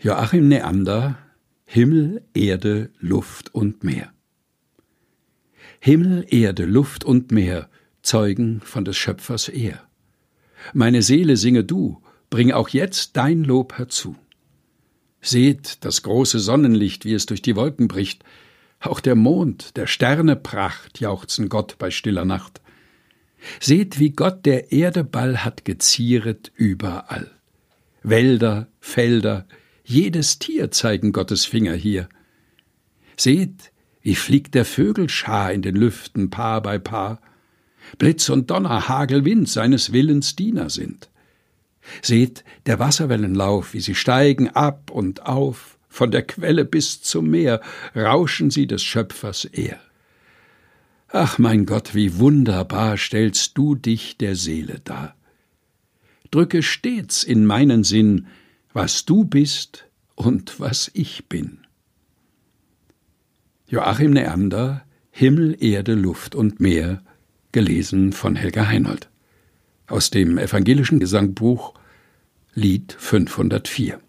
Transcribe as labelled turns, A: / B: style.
A: Joachim Neander Himmel, Erde, Luft und Meer. Himmel, Erde, Luft und Meer zeugen von des Schöpfers Ehr. Meine Seele singe du, bring auch jetzt dein Lob herzu. Seht das große Sonnenlicht, wie es durch die Wolken bricht, auch der Mond, der Sterne Pracht jauchzen Gott bei stiller Nacht. Seht, wie Gott der Erde Ball hat gezieret überall. Wälder, Felder, jedes Tier zeigen Gottes Finger hier. Seht, wie fliegt der Vögel Schar in den Lüften Paar bei Paar. Blitz und Donner, Hagel, Wind seines Willens Diener sind. Seht der Wasserwellenlauf, wie sie steigen ab und auf, von der Quelle bis zum Meer rauschen sie des Schöpfers Ehr. Ach mein Gott, wie wunderbar stellst du dich der Seele dar. Drücke stets in meinen Sinn, was du bist und was ich bin. Joachim Neander Himmel, Erde, Luft und Meer, gelesen von Helga Heinold. Aus dem evangelischen Gesangbuch Lied 504.